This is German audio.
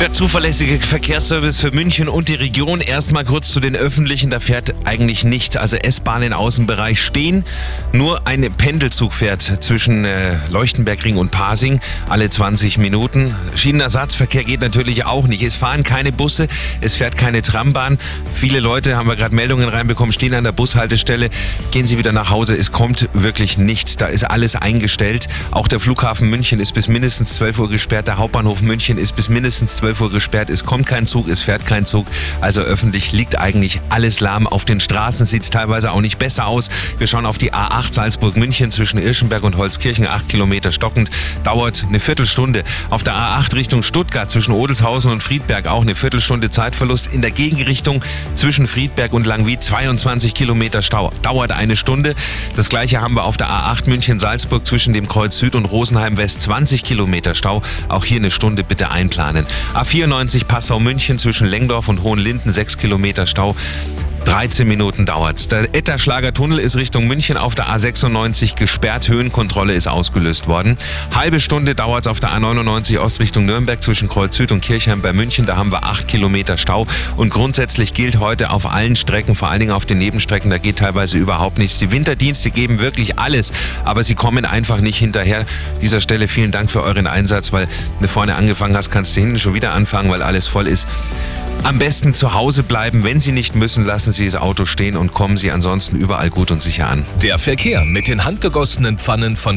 Der zuverlässige Verkehrsservice für München und die Region. Erstmal kurz zu den öffentlichen. Da fährt eigentlich nichts. Also S-Bahn im Außenbereich stehen. Nur ein Pendelzug fährt zwischen äh, Leuchtenbergring und Pasing alle 20 Minuten. Schienenersatzverkehr geht natürlich auch nicht. Es fahren keine Busse, es fährt keine Trambahn. Viele Leute, haben wir gerade Meldungen reinbekommen, stehen an der Bushaltestelle. Gehen Sie wieder nach Hause. Es kommt wirklich nichts. Da ist alles eingestellt. Auch der Flughafen München ist bis mindestens 12 Uhr gesperrt. Der Hauptbahnhof München ist bis mindestens 12 12 Uhr gesperrt. Es kommt kein Zug, es fährt kein Zug. Also öffentlich liegt eigentlich alles lahm. Auf den Straßen sieht es teilweise auch nicht besser aus. Wir schauen auf die A8 Salzburg-München zwischen Irschenberg und Holzkirchen, 8 Kilometer stockend. Dauert eine Viertelstunde. Auf der A8 Richtung Stuttgart zwischen Odelshausen und Friedberg auch eine Viertelstunde Zeitverlust. In der Gegenrichtung zwischen Friedberg und Langwied 22 Kilometer Stau. Dauert eine Stunde. Das gleiche haben wir auf der A8 München-Salzburg zwischen dem Kreuz Süd und Rosenheim West 20 Kilometer Stau. Auch hier eine Stunde bitte einplanen. A94 Passau-München zwischen Lengdorf und Hohenlinden 6 Kilometer Stau. 13 Minuten dauert's. Der Etterschlager Tunnel ist Richtung München auf der A96 gesperrt. Höhenkontrolle ist ausgelöst worden. Halbe Stunde dauert's auf der A99 Ost Richtung Nürnberg zwischen Kreuz Süd und Kirchheim bei München. Da haben wir 8 Kilometer Stau. Und grundsätzlich gilt heute auf allen Strecken, vor allen Dingen auf den Nebenstrecken, da geht teilweise überhaupt nichts. Die Winterdienste geben wirklich alles, aber sie kommen einfach nicht hinterher. An dieser Stelle vielen Dank für euren Einsatz, weil wenn du vorne angefangen hast, kannst du hinten schon wieder anfangen, weil alles voll ist. Am besten zu Hause bleiben. Wenn Sie nicht müssen, lassen Sie das Auto stehen und kommen Sie ansonsten überall gut und sicher an. Der Verkehr mit den handgegossenen Pfannen von